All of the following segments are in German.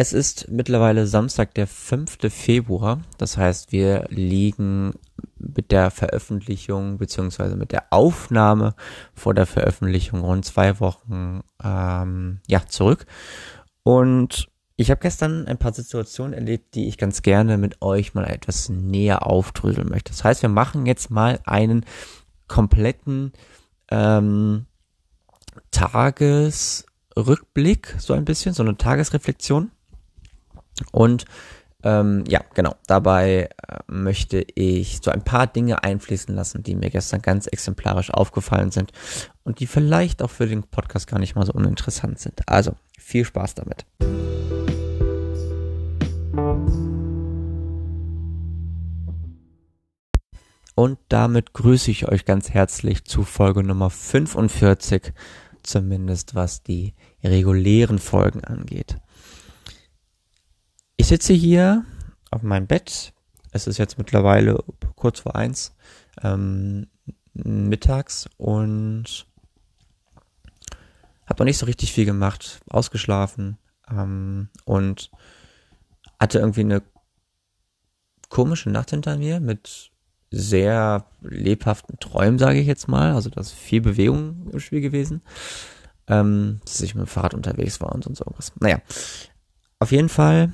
Es ist mittlerweile Samstag, der 5. Februar. Das heißt, wir liegen mit der Veröffentlichung beziehungsweise mit der Aufnahme vor der Veröffentlichung rund zwei Wochen ähm, ja zurück. Und ich habe gestern ein paar Situationen erlebt, die ich ganz gerne mit euch mal etwas näher aufdröseln möchte. Das heißt, wir machen jetzt mal einen kompletten ähm, Tagesrückblick, so ein bisschen, so eine Tagesreflexion. Und ähm, ja, genau, dabei äh, möchte ich so ein paar Dinge einfließen lassen, die mir gestern ganz exemplarisch aufgefallen sind und die vielleicht auch für den Podcast gar nicht mal so uninteressant sind. Also, viel Spaß damit. Und damit grüße ich euch ganz herzlich zu Folge Nummer 45, zumindest was die regulären Folgen angeht. Ich sitze hier auf meinem Bett. Es ist jetzt mittlerweile kurz vor eins ähm, mittags und habe noch nicht so richtig viel gemacht, ausgeschlafen ähm, und hatte irgendwie eine komische Nacht hinter mir mit sehr lebhaften Träumen, sage ich jetzt mal. Also da ist viel Bewegung im Spiel gewesen. Ähm, dass ich mit dem Fahrrad unterwegs war und so irgendwas. Naja, auf jeden Fall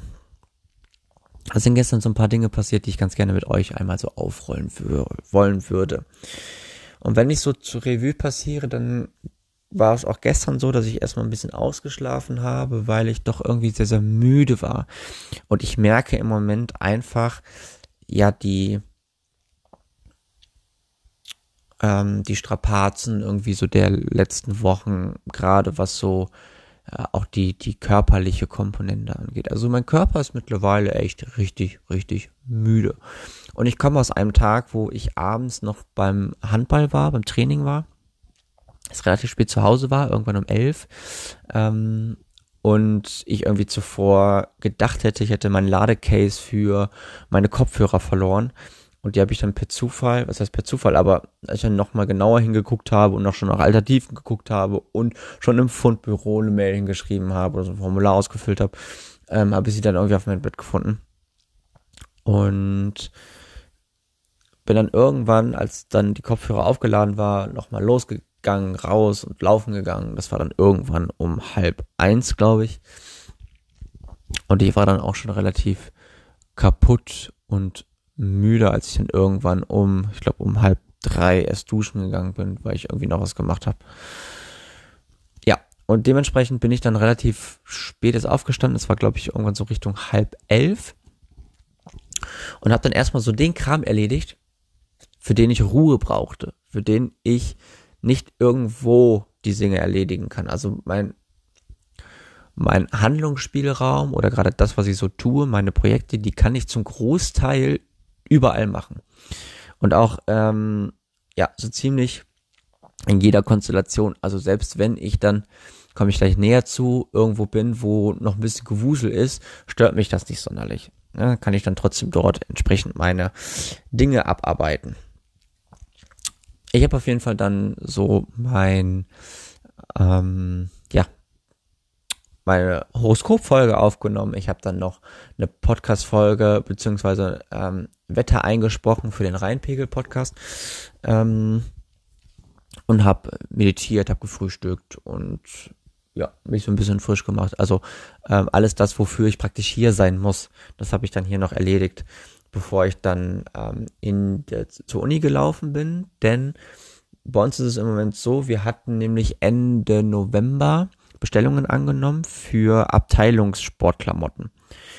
es sind gestern so ein paar Dinge passiert, die ich ganz gerne mit euch einmal so aufrollen wollen würde. Und wenn ich so zur Revue passiere, dann war es auch gestern so, dass ich erstmal ein bisschen ausgeschlafen habe, weil ich doch irgendwie sehr, sehr müde war. Und ich merke im Moment einfach, ja, die, ähm, die Strapazen irgendwie so der letzten Wochen, gerade was so auch die, die körperliche Komponente angeht. Also mein Körper ist mittlerweile echt richtig, richtig müde. Und ich komme aus einem Tag, wo ich abends noch beim Handball war, beim Training war, es relativ spät zu Hause war, irgendwann um elf, ähm, und ich irgendwie zuvor gedacht hätte, ich hätte meinen Ladecase für meine Kopfhörer verloren und die habe ich dann per Zufall, was heißt per Zufall, aber als ich dann nochmal genauer hingeguckt habe und noch schon nach Alternativen geguckt habe und schon im Fundbüro eine Mail hingeschrieben habe oder so ein Formular ausgefüllt habe, ähm, habe ich sie dann irgendwie auf mein Bett gefunden. Und bin dann irgendwann, als dann die Kopfhörer aufgeladen war, nochmal losgegangen, raus und laufen gegangen. Das war dann irgendwann um halb eins, glaube ich. Und ich war dann auch schon relativ kaputt und müde, als ich dann irgendwann um, ich glaube um halb drei erst duschen gegangen bin, weil ich irgendwie noch was gemacht habe. Ja, und dementsprechend bin ich dann relativ spät erst aufgestanden. Es war, glaube ich, irgendwann so Richtung halb elf. Und habe dann erstmal so den Kram erledigt, für den ich Ruhe brauchte, für den ich nicht irgendwo die Dinge erledigen kann. Also mein mein Handlungsspielraum oder gerade das, was ich so tue, meine Projekte, die kann ich zum Großteil überall machen. Und auch, ähm, ja, so ziemlich in jeder Konstellation. Also selbst wenn ich dann, komme ich gleich näher zu, irgendwo bin, wo noch ein bisschen Gewusel ist, stört mich das nicht sonderlich. Ja, kann ich dann trotzdem dort entsprechend meine Dinge abarbeiten. Ich habe auf jeden Fall dann so mein, ähm, meine Horoskopfolge aufgenommen. Ich habe dann noch eine Podcast-Folge beziehungsweise ähm, Wetter eingesprochen für den Rheinpegel-Podcast ähm, und habe meditiert, habe gefrühstückt und ja, mich so ein bisschen frisch gemacht. Also ähm, alles das, wofür ich praktisch hier sein muss, das habe ich dann hier noch erledigt, bevor ich dann ähm, in der, zur Uni gelaufen bin. Denn bei uns ist es im Moment so, wir hatten nämlich Ende November Bestellungen angenommen für Abteilungssportklamotten.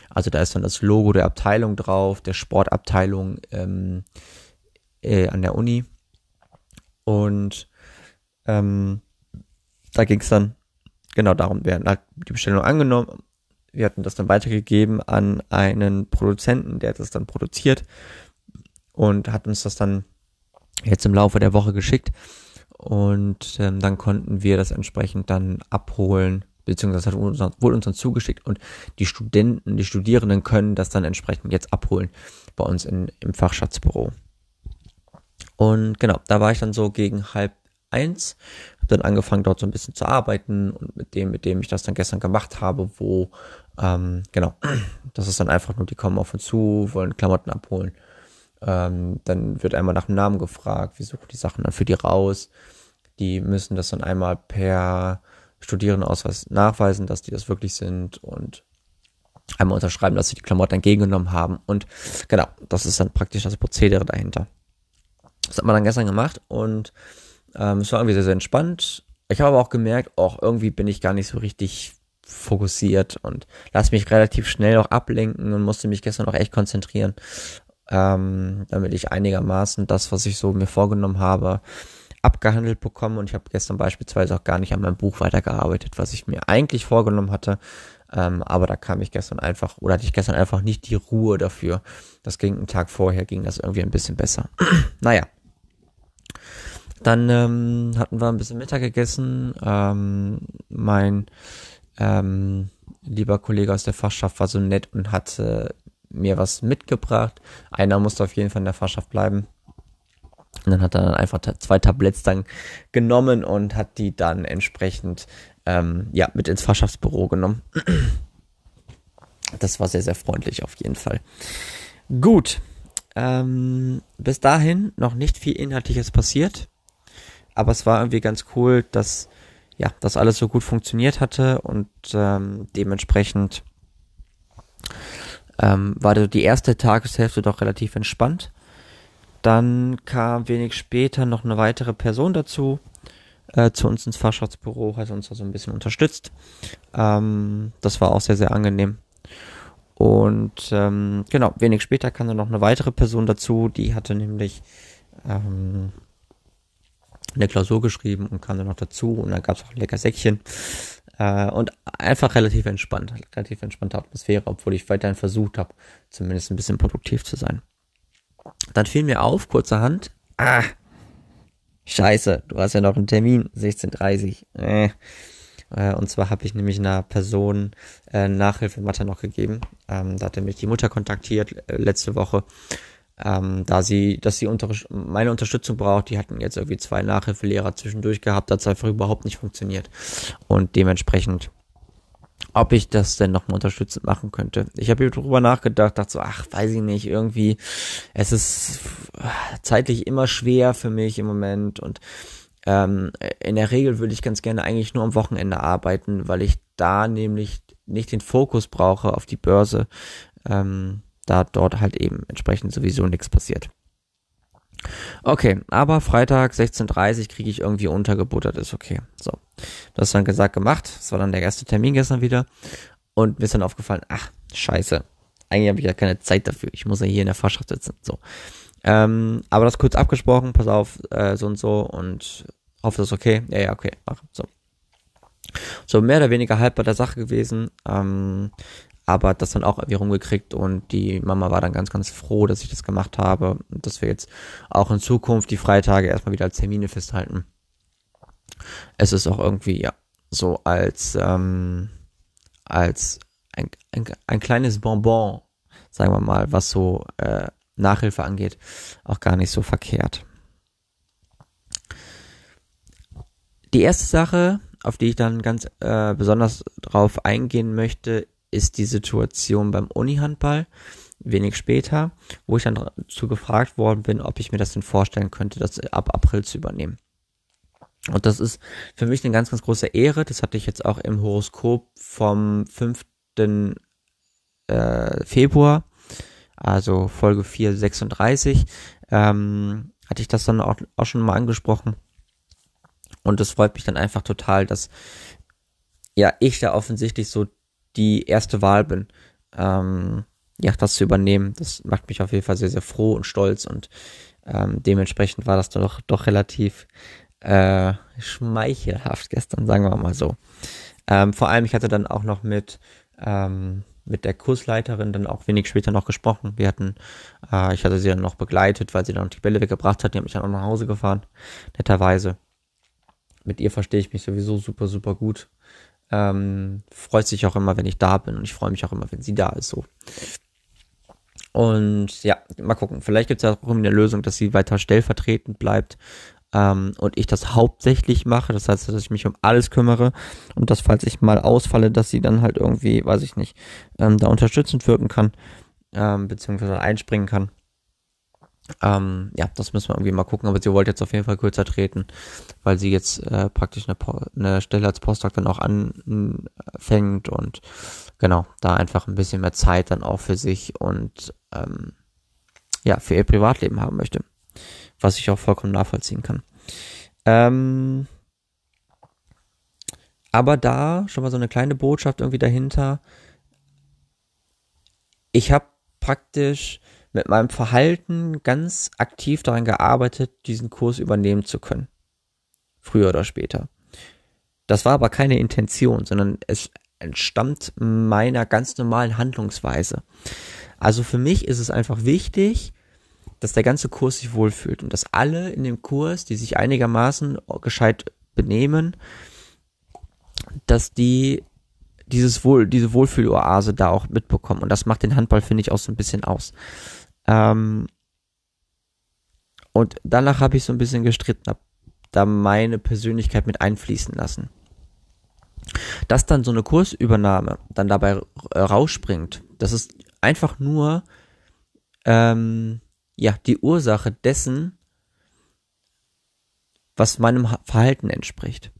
Also da ist dann das Logo der Abteilung drauf, der Sportabteilung ähm, äh, an der Uni. Und ähm, da ging es dann genau darum, wir hatten die Bestellung angenommen, wir hatten das dann weitergegeben an einen Produzenten, der hat das dann produziert und hat uns das dann jetzt im Laufe der Woche geschickt. Und ähm, dann konnten wir das entsprechend dann abholen, beziehungsweise das uns, wurde uns dann zugeschickt und die Studenten, die Studierenden können das dann entsprechend jetzt abholen bei uns in, im Fachschatzbüro. Und genau, da war ich dann so gegen halb eins, habe dann angefangen dort so ein bisschen zu arbeiten und mit dem, mit dem ich das dann gestern gemacht habe, wo Ähm, genau. Das ist dann einfach nur, die kommen auf uns zu, wollen Klamotten abholen. Ähm, dann wird einmal nach dem Namen gefragt, wir suchen die Sachen dann für die raus. Die müssen das dann einmal per Studierendenausweis nachweisen, dass die das wirklich sind und einmal unterschreiben, dass sie die Klamotten entgegengenommen haben. Und genau, das ist dann praktisch das Prozedere dahinter. Das hat man dann gestern gemacht und ähm, es war irgendwie sehr, sehr entspannt. Ich habe aber auch gemerkt, auch irgendwie bin ich gar nicht so richtig fokussiert und lasse mich relativ schnell auch ablenken und musste mich gestern auch echt konzentrieren, ähm, damit ich einigermaßen das, was ich so mir vorgenommen habe, abgehandelt bekomme. Und ich habe gestern beispielsweise auch gar nicht an meinem Buch weitergearbeitet, was ich mir eigentlich vorgenommen hatte. Ähm, aber da kam ich gestern einfach, oder hatte ich gestern einfach nicht die Ruhe dafür. Das ging einen Tag vorher, ging das irgendwie ein bisschen besser. naja. Dann ähm, hatten wir ein bisschen Mittag gegessen. Ähm, mein ähm, lieber Kollege aus der Fachschaft war so nett und hatte mir was mitgebracht. Einer musste auf jeden Fall in der Fachschaft bleiben. Und dann hat er dann einfach zwei Tabletts dann genommen und hat die dann entsprechend ähm, ja, mit ins Fachschaftsbüro genommen. Das war sehr, sehr freundlich auf jeden Fall. Gut. Ähm, bis dahin noch nicht viel Inhaltliches passiert. Aber es war irgendwie ganz cool, dass ja, das alles so gut funktioniert hatte und ähm, dementsprechend ähm, war die erste Tageshälfte doch relativ entspannt. Dann kam wenig später noch eine weitere Person dazu, äh, zu uns ins Fachschaftsbüro, hat uns also ein bisschen unterstützt. Ähm, das war auch sehr, sehr angenehm. Und ähm, genau, wenig später kam dann noch eine weitere Person dazu, die hatte nämlich ähm, eine Klausur geschrieben und kam dann noch dazu und dann gab es auch lecker Säckchen. Äh, und einfach relativ entspannt, relativ entspannte Atmosphäre, obwohl ich weiterhin versucht habe, zumindest ein bisschen produktiv zu sein. Dann fiel mir auf, kurzerhand, ah, scheiße, du hast ja noch einen Termin, 16.30 äh. äh. Und zwar habe ich nämlich einer Person äh, Nachhilfe Mathe noch gegeben. Ähm, da hatte mich die Mutter kontaktiert äh, letzte Woche ähm, da sie, dass sie unter, meine Unterstützung braucht. Die hatten jetzt irgendwie zwei Nachhilfelehrer zwischendurch gehabt, hat es einfach überhaupt nicht funktioniert. Und dementsprechend, ob ich das denn nochmal unterstützend machen könnte. Ich habe darüber nachgedacht, dachte so, ach, weiß ich nicht, irgendwie, es ist zeitlich immer schwer für mich im Moment und ähm, in der Regel würde ich ganz gerne eigentlich nur am Wochenende arbeiten, weil ich da nämlich nicht den Fokus brauche auf die Börse. Ähm, da dort halt eben entsprechend sowieso nichts passiert. Okay, aber Freitag 16.30 kriege ich irgendwie untergebuttert, ist okay. So, das dann gesagt, gemacht. Das war dann der erste Termin gestern wieder. Und mir ist dann aufgefallen, ach, scheiße. Eigentlich habe ich ja keine Zeit dafür. Ich muss ja hier in der Fahrschaft sitzen. So. Ähm, aber das kurz abgesprochen, pass auf, äh, so und so und hoffe, das ist okay. Ja, ja, okay, mach. So. So, mehr oder weniger halb bei der Sache gewesen. Ähm, aber das dann auch irgendwie rumgekriegt und die Mama war dann ganz, ganz froh, dass ich das gemacht habe und dass wir jetzt auch in Zukunft die Freitage erstmal wieder als Termine festhalten. Es ist auch irgendwie, ja, so als, ähm, als ein, ein, ein kleines Bonbon, sagen wir mal, was so äh, Nachhilfe angeht, auch gar nicht so verkehrt. Die erste Sache, auf die ich dann ganz äh, besonders drauf eingehen möchte, ist die Situation beim Uni-Handball wenig später, wo ich dann dazu gefragt worden bin, ob ich mir das denn vorstellen könnte, das ab April zu übernehmen. Und das ist für mich eine ganz, ganz große Ehre. Das hatte ich jetzt auch im Horoskop vom 5. Äh, Februar, also Folge 436, ähm, hatte ich das dann auch, auch schon mal angesprochen. Und es freut mich dann einfach total, dass ja ich da offensichtlich so die erste Wahl bin, ähm, ja, das zu übernehmen. Das macht mich auf jeden Fall sehr, sehr froh und stolz und ähm, dementsprechend war das doch, doch relativ äh, schmeichelhaft gestern, sagen wir mal so. Ähm, vor allem, ich hatte dann auch noch mit, ähm, mit der Kursleiterin dann auch wenig später noch gesprochen. Wir hatten, äh, ich hatte sie dann noch begleitet, weil sie dann noch die Bälle weggebracht hat. Die hat mich dann auch nach Hause gefahren, netterweise. Mit ihr verstehe ich mich sowieso super, super gut. Ähm, freut sich auch immer, wenn ich da bin und ich freue mich auch immer, wenn sie da ist. So. Und ja, mal gucken. Vielleicht gibt es ja auch eine Lösung, dass sie weiter stellvertretend bleibt. ähm, und ich das hauptsächlich mache. Das heißt, dass ich mich um alles kümmere und dass, falls ich mal ausfalle, dass sie dann halt irgendwie, weiß ich nicht, ähm, da unterstützend wirken kann, ähm, beziehungsweise einspringen kann. Ähm, ja, das müssen wir irgendwie mal gucken, aber sie wollte jetzt auf jeden Fall kürzer treten, weil sie jetzt äh, praktisch eine, eine Stelle als Postdoc dann auch anfängt und genau, da einfach ein bisschen mehr Zeit dann auch für sich und ähm, ja, für ihr Privatleben haben möchte. Was ich auch vollkommen nachvollziehen kann. Ähm, aber da schon mal so eine kleine Botschaft irgendwie dahinter. Ich habe praktisch mit meinem Verhalten ganz aktiv daran gearbeitet, diesen Kurs übernehmen zu können. Früher oder später. Das war aber keine Intention, sondern es entstammt meiner ganz normalen Handlungsweise. Also für mich ist es einfach wichtig, dass der ganze Kurs sich wohlfühlt und dass alle in dem Kurs, die sich einigermaßen gescheit benehmen, dass die dieses Wohl, diese Wohlfühloase da auch mitbekommen. Und das macht den Handball, finde ich, auch so ein bisschen aus. Ähm, und danach habe ich so ein bisschen gestritten, habe da meine Persönlichkeit mit einfließen lassen. Dass dann so eine Kursübernahme dann dabei rausspringt, das ist einfach nur ähm, ja die Ursache dessen, was meinem Verhalten entspricht.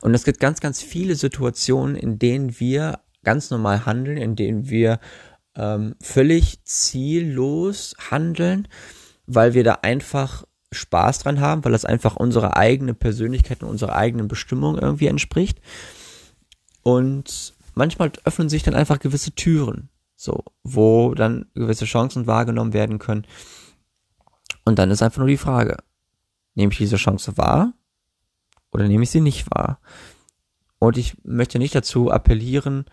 Und es gibt ganz, ganz viele Situationen, in denen wir ganz normal handeln, in denen wir ähm, völlig ziellos handeln, weil wir da einfach Spaß dran haben, weil das einfach unsere eigene Persönlichkeit und unserer eigenen Bestimmung irgendwie entspricht. Und manchmal öffnen sich dann einfach gewisse Türen, so, wo dann gewisse Chancen wahrgenommen werden können. Und dann ist einfach nur die Frage, nehme ich diese Chance wahr oder nehme ich sie nicht wahr? Und ich möchte nicht dazu appellieren,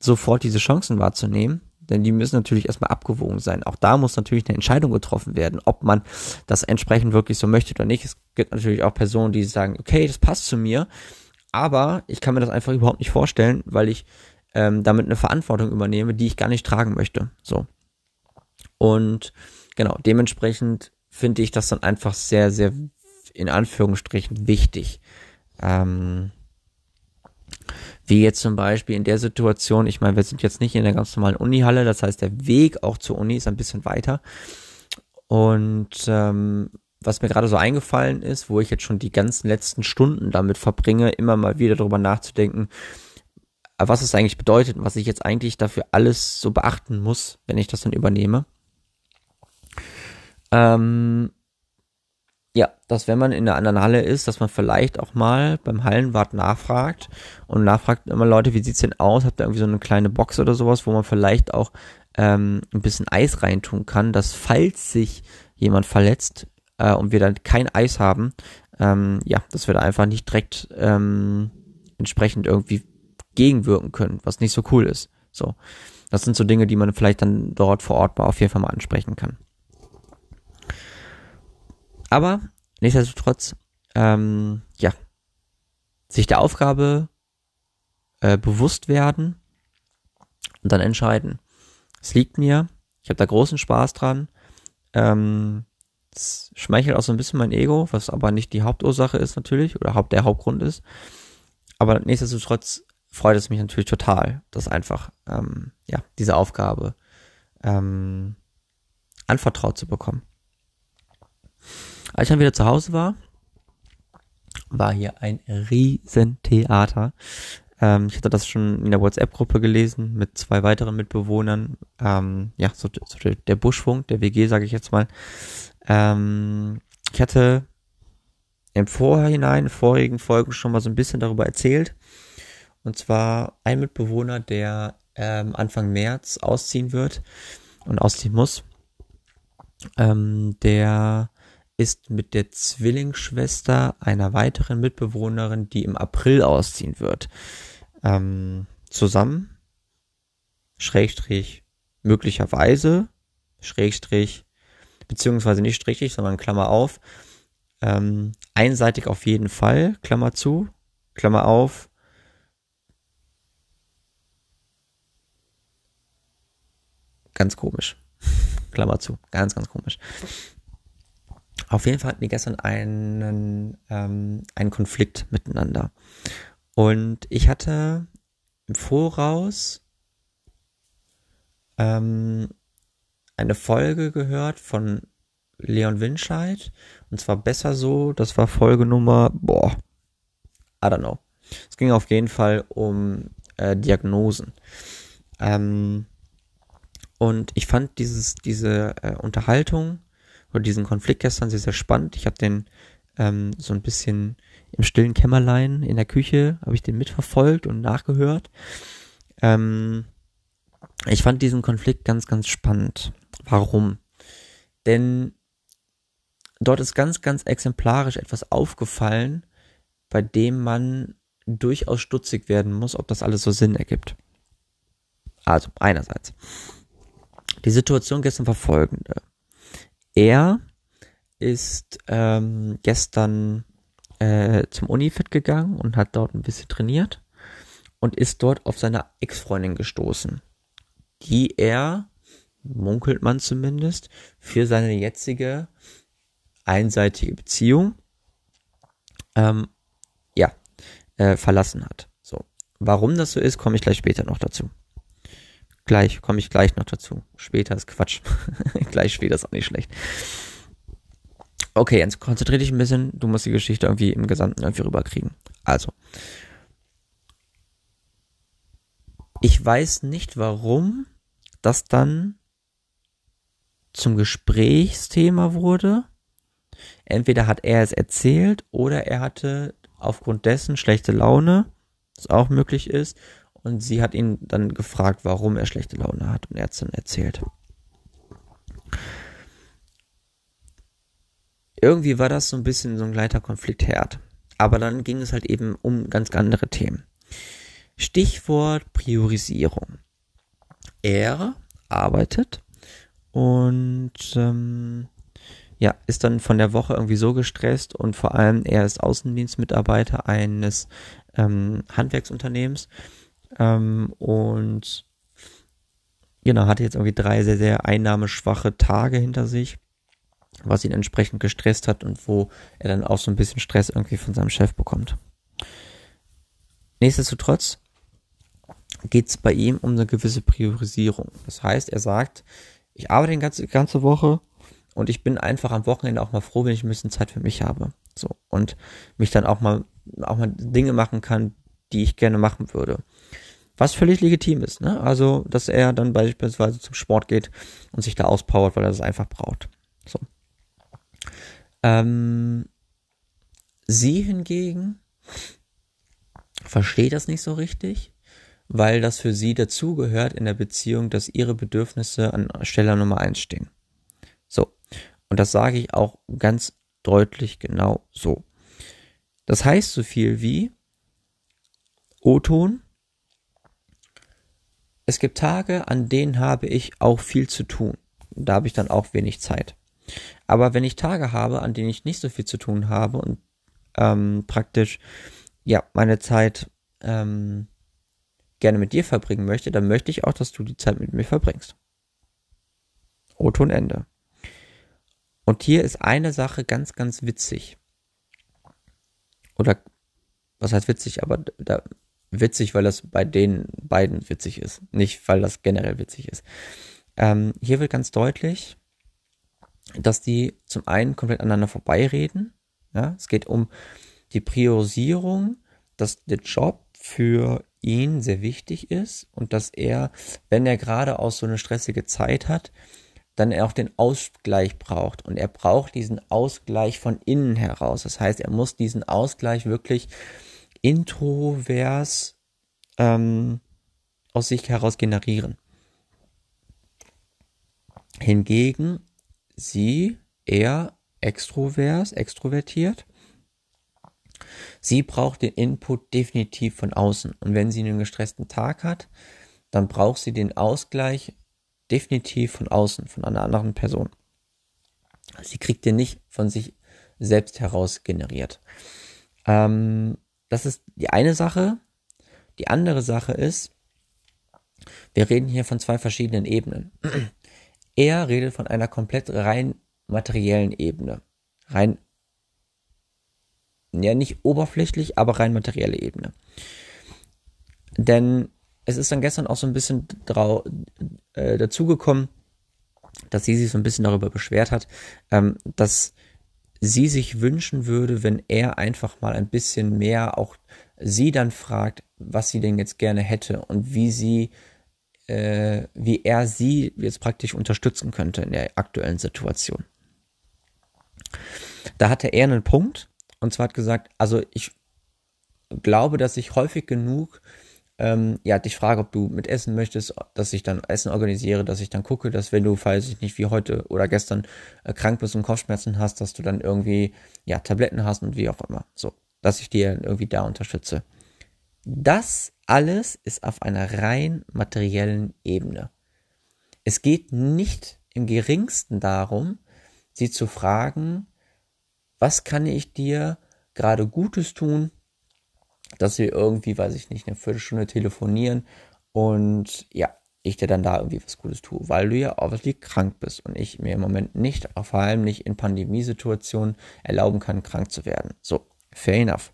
sofort diese Chancen wahrzunehmen, denn die müssen natürlich erstmal abgewogen sein. Auch da muss natürlich eine Entscheidung getroffen werden, ob man das entsprechend wirklich so möchte oder nicht. Es gibt natürlich auch Personen, die sagen, okay, das passt zu mir, aber ich kann mir das einfach überhaupt nicht vorstellen, weil ich ähm, damit eine Verantwortung übernehme, die ich gar nicht tragen möchte. So. Und genau, dementsprechend finde ich das dann einfach sehr, sehr in Anführungsstrichen wichtig. Ähm, wie jetzt zum Beispiel in der Situation, ich meine, wir sind jetzt nicht in der ganz normalen Unihalle, das heißt, der Weg auch zur Uni ist ein bisschen weiter. Und ähm, was mir gerade so eingefallen ist, wo ich jetzt schon die ganzen letzten Stunden damit verbringe, immer mal wieder darüber nachzudenken, was es eigentlich bedeutet und was ich jetzt eigentlich dafür alles so beachten muss, wenn ich das dann übernehme. Ähm, ja, dass wenn man in einer anderen Halle ist, dass man vielleicht auch mal beim Hallenwart nachfragt und nachfragt immer Leute, wie sieht's denn aus? Habt ihr irgendwie so eine kleine Box oder sowas, wo man vielleicht auch ähm, ein bisschen Eis reintun kann, dass falls sich jemand verletzt äh, und wir dann kein Eis haben, ähm, ja, dass wir da einfach nicht direkt ähm, entsprechend irgendwie gegenwirken können, was nicht so cool ist. So, das sind so Dinge, die man vielleicht dann dort vor Ort mal auf jeden Fall mal ansprechen kann. Aber nichtsdestotrotz, ähm, ja, sich der Aufgabe äh, bewusst werden und dann entscheiden. Es liegt mir, ich habe da großen Spaß dran. Ähm, es schmeichelt auch so ein bisschen mein Ego, was aber nicht die Hauptursache ist natürlich oder der Hauptgrund ist. Aber nichtsdestotrotz freut es mich natürlich total, dass einfach ähm, ja diese Aufgabe ähm, anvertraut zu bekommen. Als ich dann wieder zu Hause war, war hier ein Riesentheater. Ähm, ich hatte das schon in der WhatsApp-Gruppe gelesen mit zwei weiteren Mitbewohnern. Ähm, ja, so, so der Buschfunk, der WG, sage ich jetzt mal. Ähm, ich hatte im Vorhinein, in vorigen Folgen schon mal so ein bisschen darüber erzählt. Und zwar ein Mitbewohner, der ähm, Anfang März ausziehen wird und ausziehen muss. Ähm, der ist mit der Zwillingsschwester einer weiteren Mitbewohnerin, die im April ausziehen wird, ähm, zusammen. Schrägstrich möglicherweise, Schrägstrich, beziehungsweise nicht Strich, sondern Klammer auf. Ähm, einseitig auf jeden Fall, Klammer zu, Klammer auf. Ganz komisch. Klammer zu, ganz, ganz komisch. Auf jeden Fall hatten die gestern einen, ähm, einen Konflikt miteinander. Und ich hatte im Voraus ähm, eine Folge gehört von Leon Winscheid. Und zwar besser so. Das war Folge Nummer, boah, I don't know. Es ging auf jeden Fall um äh, Diagnosen. Ähm, und ich fand dieses, diese äh, Unterhaltung oder diesen Konflikt gestern sehr, sehr spannend. Ich habe den ähm, so ein bisschen im stillen Kämmerlein in der Küche, habe ich den mitverfolgt und nachgehört. Ähm, ich fand diesen Konflikt ganz, ganz spannend. Warum? Denn dort ist ganz, ganz exemplarisch etwas aufgefallen, bei dem man durchaus stutzig werden muss, ob das alles so Sinn ergibt. Also, einerseits. Die Situation gestern war folgende. Er ist ähm, gestern äh, zum Unifit gegangen und hat dort ein bisschen trainiert und ist dort auf seine Ex-Freundin gestoßen, die er, munkelt man zumindest, für seine jetzige einseitige Beziehung ähm, ja, äh, verlassen hat. So. Warum das so ist, komme ich gleich später noch dazu. Gleich, komme ich gleich noch dazu. Später ist Quatsch. gleich später ist auch nicht schlecht. Okay, jetzt konzentriere dich ein bisschen. Du musst die Geschichte irgendwie im Gesamten irgendwie rüberkriegen. Also. Ich weiß nicht, warum das dann zum Gesprächsthema wurde. Entweder hat er es erzählt oder er hatte aufgrund dessen schlechte Laune, was auch möglich ist. Und sie hat ihn dann gefragt, warum er schlechte Laune hat. Und er hat es dann erzählt. irgendwie war das so ein bisschen so ein kleiner Konfliktherd. Aber dann ging es halt eben um ganz andere Themen. Stichwort Priorisierung. Er arbeitet und ähm, ja, ist dann von der Woche irgendwie so gestresst und vor allem er ist Außendienstmitarbeiter eines ähm, Handwerksunternehmens ähm, und genau, hatte jetzt irgendwie drei sehr, sehr einnahmeschwache Tage hinter sich was ihn entsprechend gestresst hat und wo er dann auch so ein bisschen Stress irgendwie von seinem Chef bekommt. Nichtsdestotrotz geht es bei ihm um eine gewisse Priorisierung. Das heißt, er sagt, ich arbeite die ganze, ganze Woche und ich bin einfach am Wochenende auch mal froh, wenn ich ein bisschen Zeit für mich habe. So. Und mich dann auch mal, auch mal Dinge machen kann, die ich gerne machen würde. Was völlig legitim ist, ne? Also, dass er dann beispielsweise zum Sport geht und sich da auspowert, weil er das einfach braucht. So. Ähm, sie hingegen versteht das nicht so richtig, weil das für sie dazugehört in der Beziehung, dass ihre Bedürfnisse an Stelle Nummer eins stehen. So. Und das sage ich auch ganz deutlich genau so. Das heißt so viel wie O-Ton. Es gibt Tage, an denen habe ich auch viel zu tun. Da habe ich dann auch wenig Zeit. Aber wenn ich Tage habe, an denen ich nicht so viel zu tun habe und ähm, praktisch ja meine Zeit ähm, gerne mit dir verbringen möchte, dann möchte ich auch, dass du die Zeit mit mir verbringst. O-Ton Ende. Und hier ist eine Sache ganz, ganz witzig. Oder was heißt witzig, aber da, witzig, weil das bei den beiden witzig ist, nicht weil das generell witzig ist. Ähm, hier wird ganz deutlich, dass die zum einen komplett aneinander vorbeireden. Ja, es geht um die Priorisierung, dass der Job für ihn sehr wichtig ist und dass er, wenn er gerade auch so eine stressige Zeit hat, dann er auch den Ausgleich braucht. Und er braucht diesen Ausgleich von innen heraus. Das heißt, er muss diesen Ausgleich wirklich introvers ähm, aus sich heraus generieren. Hingegen sie eher extrovers, extrovertiert. Sie braucht den Input definitiv von außen. Und wenn sie einen gestressten Tag hat, dann braucht sie den Ausgleich definitiv von außen, von einer anderen Person. Sie kriegt den nicht von sich selbst heraus generiert. Ähm, das ist die eine Sache. Die andere Sache ist, wir reden hier von zwei verschiedenen Ebenen. Er redet von einer komplett rein materiellen Ebene. rein, ja nicht oberflächlich, aber rein materielle Ebene. Denn es ist dann gestern auch so ein bisschen drau, äh, dazugekommen, dass sie sich so ein bisschen darüber beschwert hat, ähm, dass sie sich wünschen würde, wenn er einfach mal ein bisschen mehr auch sie dann fragt, was sie denn jetzt gerne hätte und wie sie, äh, wie er sie jetzt praktisch unterstützen könnte in der aktuellen Situation. Da hatte er einen Punkt und zwar hat gesagt, also ich glaube, dass ich häufig genug ähm, ja, dich frage, ob du mit essen möchtest, dass ich dann Essen organisiere, dass ich dann gucke, dass wenn du, falls ich nicht wie heute oder gestern äh, krank bist und Kopfschmerzen hast, dass du dann irgendwie, ja, Tabletten hast und wie auch immer. So, dass ich dir irgendwie da unterstütze. Das alles ist auf einer rein materiellen Ebene. Es geht nicht im geringsten darum, sie zu fragen, was kann ich dir gerade Gutes tun, dass wir irgendwie, weiß ich nicht, eine Viertelstunde telefonieren und ja, ich dir dann da irgendwie was Gutes tue, weil du ja obviously krank bist und ich mir im Moment nicht, vor allem nicht in Pandemiesituationen erlauben kann, krank zu werden. So, fair enough.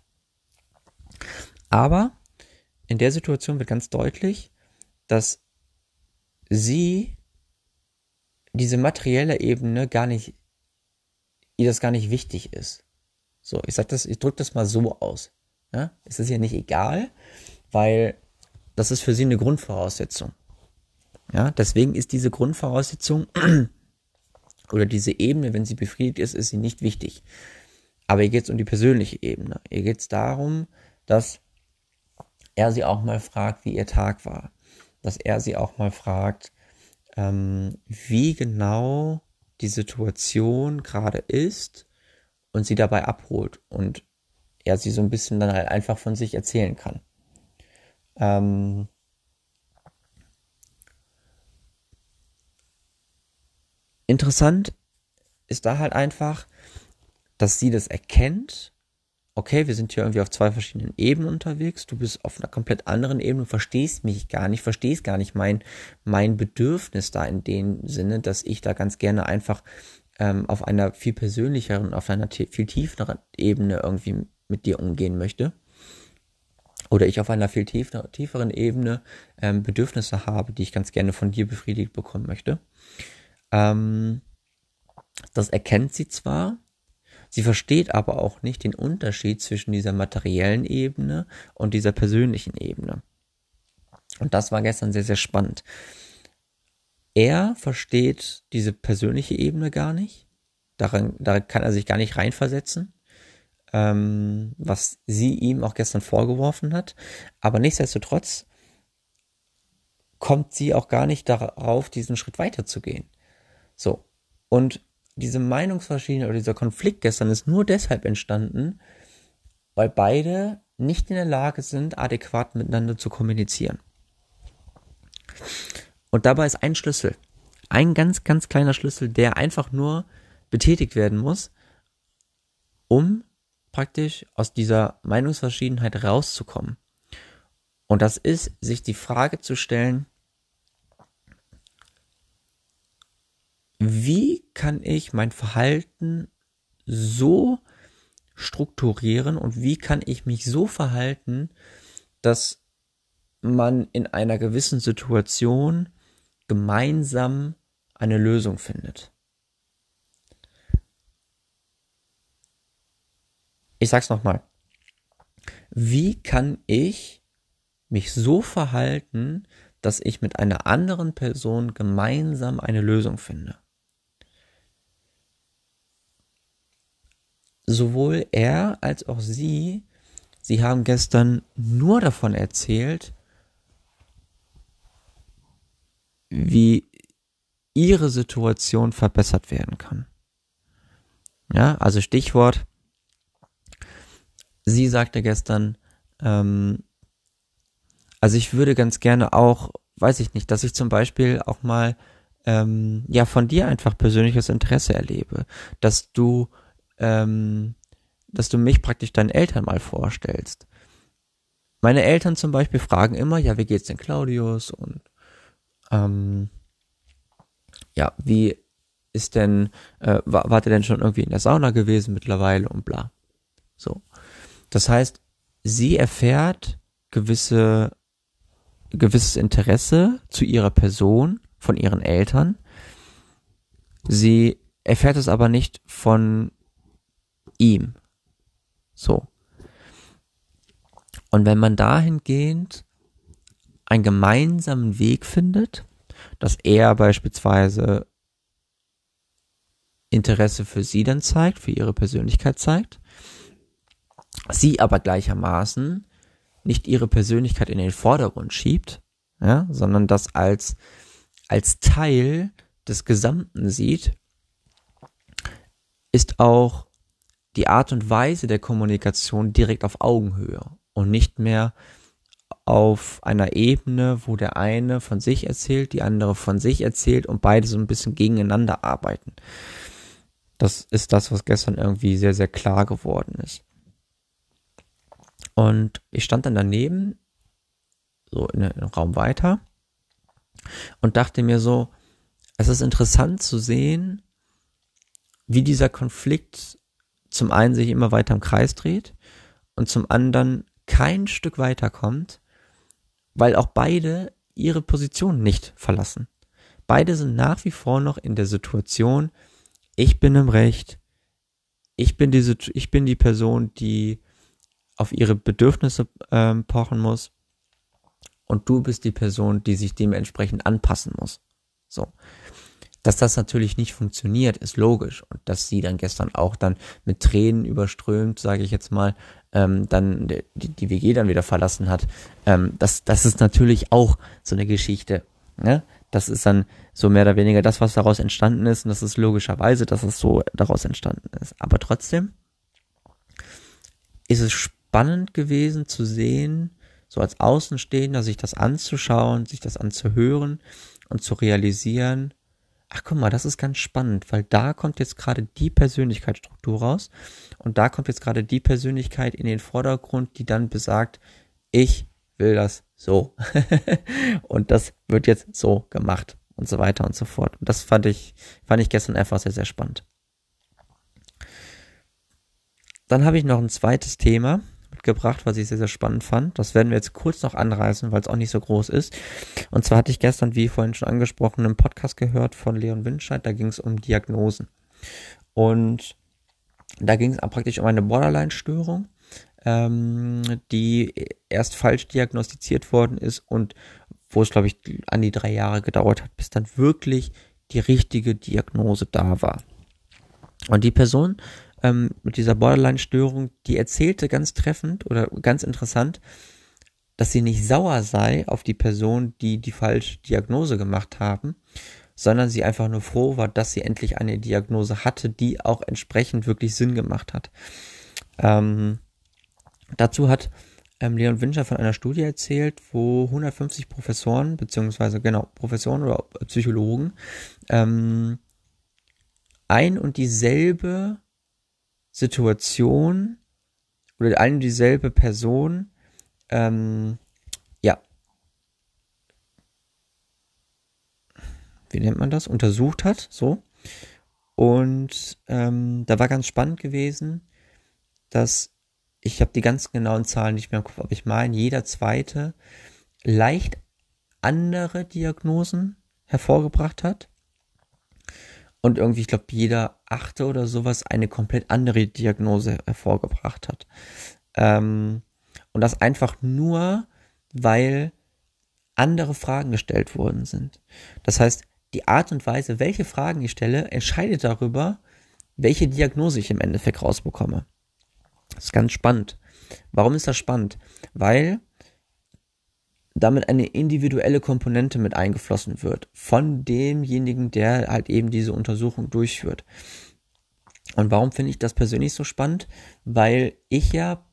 Aber in der Situation wird ganz deutlich, dass sie diese materielle Ebene gar nicht, ihr das gar nicht wichtig ist. So, ich sag das, ich drücke das mal so aus. Ja? Es ist ja nicht egal, weil das ist für sie eine Grundvoraussetzung. Ja, deswegen ist diese Grundvoraussetzung oder diese Ebene, wenn sie befriedigt ist, ist sie nicht wichtig. Aber hier geht es um die persönliche Ebene. Hier geht es darum, dass er sie auch mal fragt, wie ihr Tag war. Dass er sie auch mal fragt, ähm, wie genau die Situation gerade ist und sie dabei abholt und er sie so ein bisschen dann halt einfach von sich erzählen kann. Ähm, interessant ist da halt einfach, dass sie das erkennt. Okay, wir sind hier irgendwie auf zwei verschiedenen Ebenen unterwegs. Du bist auf einer komplett anderen Ebene, verstehst mich gar nicht, verstehst gar nicht mein, mein Bedürfnis da in dem Sinne, dass ich da ganz gerne einfach ähm, auf einer viel persönlicheren, auf einer viel tieferen Ebene irgendwie mit dir umgehen möchte. Oder ich auf einer viel tiefer, tieferen Ebene ähm, Bedürfnisse habe, die ich ganz gerne von dir befriedigt bekommen möchte. Ähm, das erkennt sie zwar, sie versteht aber auch nicht den Unterschied zwischen dieser materiellen Ebene und dieser persönlichen Ebene. Und das war gestern sehr, sehr spannend. Er versteht diese persönliche Ebene gar nicht. Daran, da kann er sich gar nicht reinversetzen ähm, was sie ihm auch gestern vorgeworfen hat. Aber nichtsdestotrotz kommt sie auch gar nicht darauf, diesen Schritt weiterzugehen. So. Und diese Meinungsverschiedenheit oder dieser Konflikt gestern ist nur deshalb entstanden, weil beide nicht in der Lage sind, adäquat miteinander zu kommunizieren. Und dabei ist ein Schlüssel, ein ganz, ganz kleiner Schlüssel, der einfach nur betätigt werden muss, um praktisch aus dieser Meinungsverschiedenheit rauszukommen. Und das ist, sich die Frage zu stellen, wie kann ich mein Verhalten so strukturieren und wie kann ich mich so verhalten, dass man in einer gewissen Situation gemeinsam eine Lösung findet. Ich sag's nochmal. Wie kann ich mich so verhalten, dass ich mit einer anderen Person gemeinsam eine Lösung finde? Sowohl er als auch sie, sie haben gestern nur davon erzählt, wie ihre Situation verbessert werden kann. Ja, also Stichwort, sie sagte gestern, ähm, also ich würde ganz gerne auch, weiß ich nicht, dass ich zum Beispiel auch mal ähm, ja von dir einfach persönliches Interesse erlebe, dass du ähm, dass du mich praktisch deinen Eltern mal vorstellst. Meine Eltern zum Beispiel fragen immer, ja, wie geht's denn Claudius und ähm, ja, wie ist denn, äh, war, war der denn schon irgendwie in der Sauna gewesen mittlerweile und bla. So. Das heißt, sie erfährt gewisse, gewisses Interesse zu ihrer Person von ihren Eltern. Sie erfährt es aber nicht von ihm. So. Und wenn man dahingehend einen gemeinsamen Weg findet, dass er beispielsweise Interesse für sie dann zeigt, für ihre Persönlichkeit zeigt, sie aber gleichermaßen nicht ihre Persönlichkeit in den Vordergrund schiebt, ja, sondern das als, als Teil des Gesamten sieht, ist auch die Art und Weise der Kommunikation direkt auf Augenhöhe und nicht mehr auf einer Ebene, wo der eine von sich erzählt, die andere von sich erzählt und beide so ein bisschen gegeneinander arbeiten. Das ist das, was gestern irgendwie sehr, sehr klar geworden ist. Und ich stand dann daneben, so in einem Raum weiter, und dachte mir so, es ist interessant zu sehen, wie dieser Konflikt zum einen sich immer weiter im Kreis dreht und zum anderen kein Stück weiterkommt, weil auch beide ihre Position nicht verlassen. Beide sind nach wie vor noch in der Situation, ich bin im Recht, ich bin diese, ich bin die Person, die auf ihre Bedürfnisse ähm, pochen muss und du bist die Person, die sich dementsprechend anpassen muss. So. Dass das natürlich nicht funktioniert, ist logisch. Und dass sie dann gestern auch dann mit Tränen überströmt, sage ich jetzt mal, ähm, dann die, die WG dann wieder verlassen hat, ähm, das, das ist natürlich auch so eine Geschichte. Ne? Das ist dann so mehr oder weniger das, was daraus entstanden ist. Und das ist logischerweise, dass es so daraus entstanden ist. Aber trotzdem ist es spannend gewesen zu sehen, so als Außenstehender, sich das anzuschauen, sich das anzuhören und zu realisieren, ach guck mal, das ist ganz spannend, weil da kommt jetzt gerade die Persönlichkeitsstruktur raus und da kommt jetzt gerade die Persönlichkeit in den Vordergrund, die dann besagt, ich will das so und das wird jetzt so gemacht und so weiter und so fort. Und das fand ich, fand ich gestern einfach sehr, sehr spannend. Dann habe ich noch ein zweites Thema, mitgebracht, was ich sehr, sehr spannend fand. Das werden wir jetzt kurz noch anreißen, weil es auch nicht so groß ist. Und zwar hatte ich gestern, wie vorhin schon angesprochen, einen Podcast gehört von Leon Winscheid. Da ging es um Diagnosen. Und da ging es praktisch um eine Borderline-Störung, ähm, die erst falsch diagnostiziert worden ist und wo es, glaube ich, an die drei Jahre gedauert hat, bis dann wirklich die richtige Diagnose da war. Und die Person ähm, mit dieser Borderline-Störung, die erzählte ganz treffend oder ganz interessant, dass sie nicht sauer sei auf die Person, die die falsche Diagnose gemacht haben, sondern sie einfach nur froh war, dass sie endlich eine Diagnose hatte, die auch entsprechend wirklich Sinn gemacht hat. Ähm, dazu hat ähm, Leon Winscher von einer Studie erzählt, wo 150 Professoren, beziehungsweise genau, Professoren oder Psychologen, ähm, ein und dieselbe Situation oder eine dieselbe Person, ähm, ja, wie nennt man das, untersucht hat, so. Und ähm, da war ganz spannend gewesen, dass ich habe die ganz genauen Zahlen nicht mehr im Kopf, aber ich meine, jeder zweite leicht andere Diagnosen hervorgebracht hat und irgendwie, ich glaube, jeder achte oder sowas eine komplett andere Diagnose hervorgebracht hat. Ähm, und das einfach nur, weil andere Fragen gestellt worden sind. Das heißt, die Art und Weise, welche Fragen ich stelle, entscheidet darüber, welche Diagnose ich im Endeffekt rausbekomme. Das ist ganz spannend. Warum ist das spannend? Weil damit eine individuelle Komponente mit eingeflossen wird von demjenigen, der halt eben diese Untersuchung durchführt. Und warum finde ich das persönlich so spannend? Weil ich ja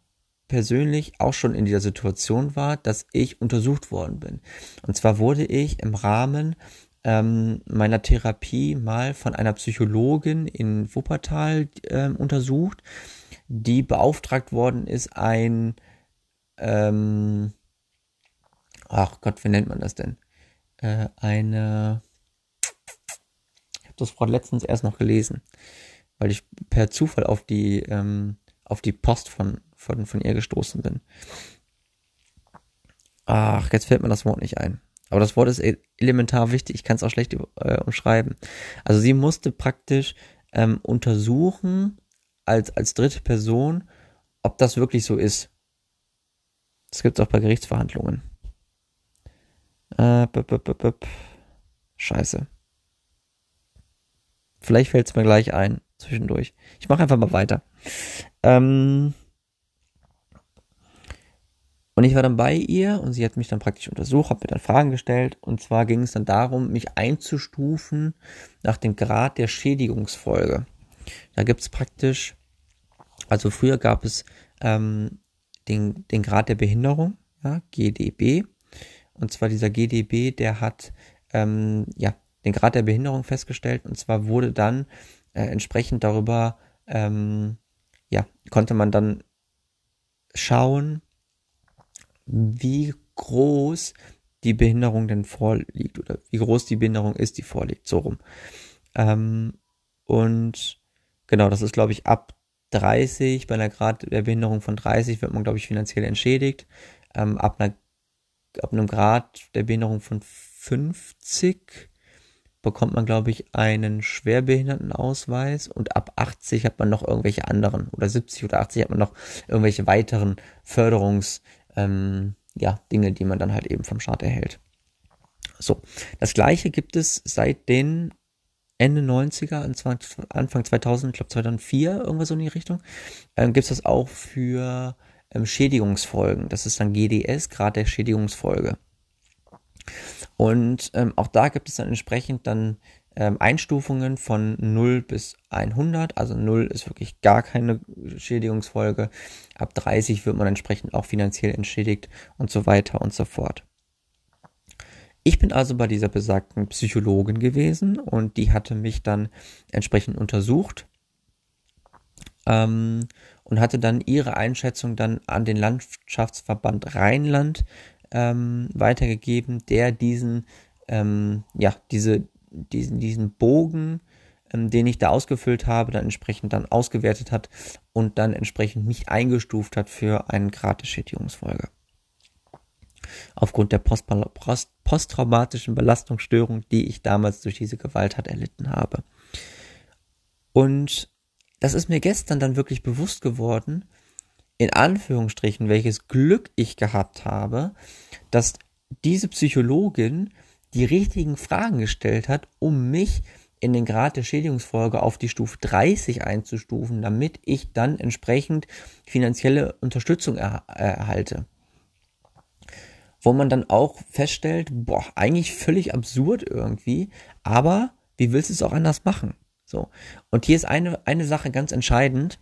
persönlich auch schon in dieser Situation war, dass ich untersucht worden bin. Und zwar wurde ich im Rahmen ähm, meiner Therapie mal von einer Psychologin in Wuppertal äh, untersucht, die beauftragt worden ist, ein ähm, ach Gott, wie nennt man das denn? Äh, eine, habe das Wort letztens erst noch gelesen, weil ich per Zufall auf die, ähm, auf die Post von, von, von ihr gestoßen bin. Ach, jetzt fällt mir das Wort nicht ein. Aber das Wort ist e-, elementar wichtig, ich kann es auch schlecht äh, umschreiben. Also sie musste praktisch ähm, untersuchen, als, als dritte Person, ob das wirklich so ist. Das gibt es auch bei Gerichtsverhandlungen. Äh, b -b -b Scheiße. Vielleicht fällt es mir gleich ein, zwischendurch. Ich mache einfach mal weiter. Ähm, und ich war dann bei ihr und sie hat mich dann praktisch untersucht, hat mir dann Fragen gestellt. Und zwar ging es dann darum, mich einzustufen nach dem Grad der Schädigungsfolge. Da gibt es praktisch, also früher gab es ähm, den, den Grad der Behinderung, ja, GDB. Und zwar dieser GDB, der hat ähm, ja, den Grad der Behinderung festgestellt. Und zwar wurde dann äh, entsprechend darüber, ähm, ja, konnte man dann schauen, wie groß die Behinderung denn vorliegt oder wie groß die Behinderung ist, die vorliegt, so rum. Ähm, und genau, das ist, glaube ich, ab 30, bei einer Grad der Behinderung von 30 wird man, glaube ich, finanziell entschädigt. Ähm, ab, einer, ab einem Grad der Behinderung von 50 bekommt man, glaube ich, einen Schwerbehindertenausweis und ab 80 hat man noch irgendwelche anderen oder 70 oder 80 hat man noch irgendwelche weiteren Förderungs, ähm, ja, Dinge, die man dann halt eben vom Staat erhält. So, das gleiche gibt es seit den Ende 90er, Anfang 2000, ich glaube 2004, irgendwas so in die Richtung, ähm, gibt es das auch für ähm, Schädigungsfolgen. Das ist dann GDS, Grad der Schädigungsfolge. Und ähm, auch da gibt es dann entsprechend dann ähm, Einstufungen von 0 bis 100. Also 0 ist wirklich gar keine Schädigungsfolge. Ab 30 wird man entsprechend auch finanziell entschädigt und so weiter und so fort. Ich bin also bei dieser besagten Psychologin gewesen und die hatte mich dann entsprechend untersucht ähm, und hatte dann ihre Einschätzung dann an den Landschaftsverband Rheinland ähm, weitergegeben, der diesen, ähm, ja, diese, diesen, diesen Bogen, ähm, den ich da ausgefüllt habe, dann entsprechend dann ausgewertet hat und dann entsprechend mich eingestuft hat für einen Grad der Schädigungsfolge aufgrund der Post posttraumatischen Belastungsstörung, die ich damals durch diese Gewalttat erlitten habe. Und das ist mir gestern dann wirklich bewusst geworden, in Anführungsstrichen, welches Glück ich gehabt habe, dass diese Psychologin die richtigen Fragen gestellt hat, um mich in den Grad der Schädigungsfolge auf die Stufe 30 einzustufen, damit ich dann entsprechend finanzielle Unterstützung er erhalte wo man dann auch feststellt, boah, eigentlich völlig absurd irgendwie, aber wie willst du es auch anders machen? So. Und hier ist eine, eine Sache ganz entscheidend,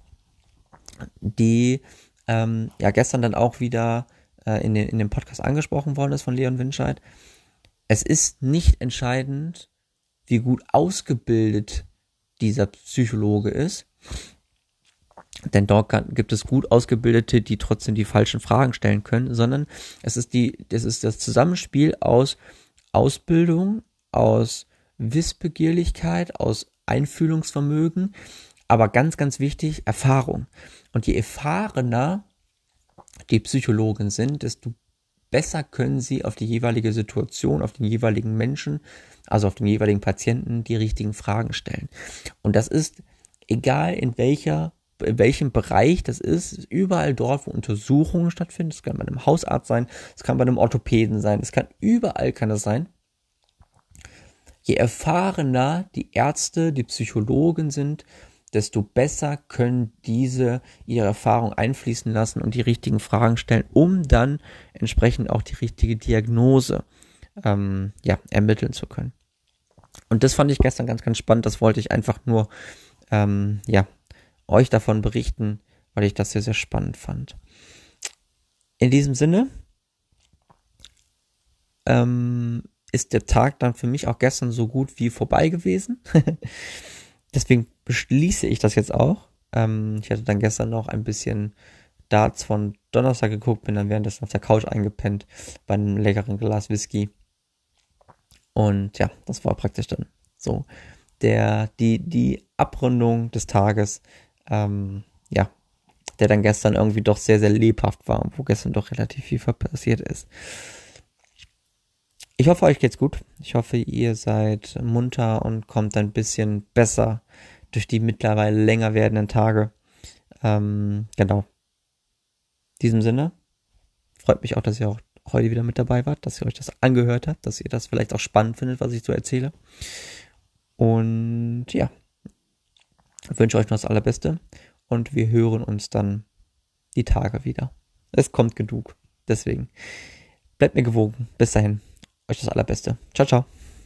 die ähm, ja gestern dann auch wieder äh, in, den, in dem Podcast angesprochen worden ist von Leon Winscheid. Es ist nicht entscheidend, wie gut ausgebildet dieser Psychologe ist, denn dort gibt es gut ausgebildete, die trotzdem die falschen Fragen stellen können, sondern es ist die, das ist das Zusammenspiel aus Ausbildung, aus Wissbegierlichkeit, aus Einfühlungsvermögen, aber ganz, ganz wichtig, Erfahrung. Und je erfahrener die Psychologen sind, desto besser können sie auf die jeweilige Situation, auf den jeweiligen Menschen, also auf den jeweiligen Patienten die richtigen Fragen stellen. Und das ist egal in welcher in welchem Bereich das ist, überall dort, wo Untersuchungen stattfinden. Es kann bei einem Hausarzt sein, es kann bei einem Orthopäden sein, es kann überall kann das sein. Je erfahrener die Ärzte, die Psychologen sind, desto besser können diese ihre Erfahrung einfließen lassen und die richtigen Fragen stellen, um dann entsprechend auch die richtige Diagnose ähm, ja, ermitteln zu können. Und das fand ich gestern ganz, ganz spannend. Das wollte ich einfach nur ähm, ja, euch davon berichten, weil ich das sehr, sehr spannend fand. In diesem Sinne ähm, ist der Tag dann für mich auch gestern so gut wie vorbei gewesen. Deswegen beschließe ich das jetzt auch. Ähm, ich hatte dann gestern noch ein bisschen Darts von Donnerstag geguckt, bin dann währenddessen auf der Couch eingepennt bei einem leckeren Glas Whisky. Und ja, das war praktisch dann so der, die, die Abrundung des Tages, ähm, ja, der dann gestern irgendwie doch sehr, sehr lebhaft war wo gestern doch relativ viel passiert ist. Ich hoffe, euch geht's gut. Ich hoffe, ihr seid munter und kommt ein bisschen besser durch die mittlerweile länger werdenden Tage. Ähm, genau. In diesem Sinne, freut mich auch, dass ihr auch heute wieder mit dabei wart, dass ihr euch das angehört habt, dass ihr das vielleicht auch spannend findet, was ich so erzähle. Und ja, ich wünsche euch noch das Allerbeste und wir hören uns dann die Tage wieder. Es kommt genug. Deswegen bleibt mir gewogen. Bis dahin, euch das Allerbeste. Ciao, ciao.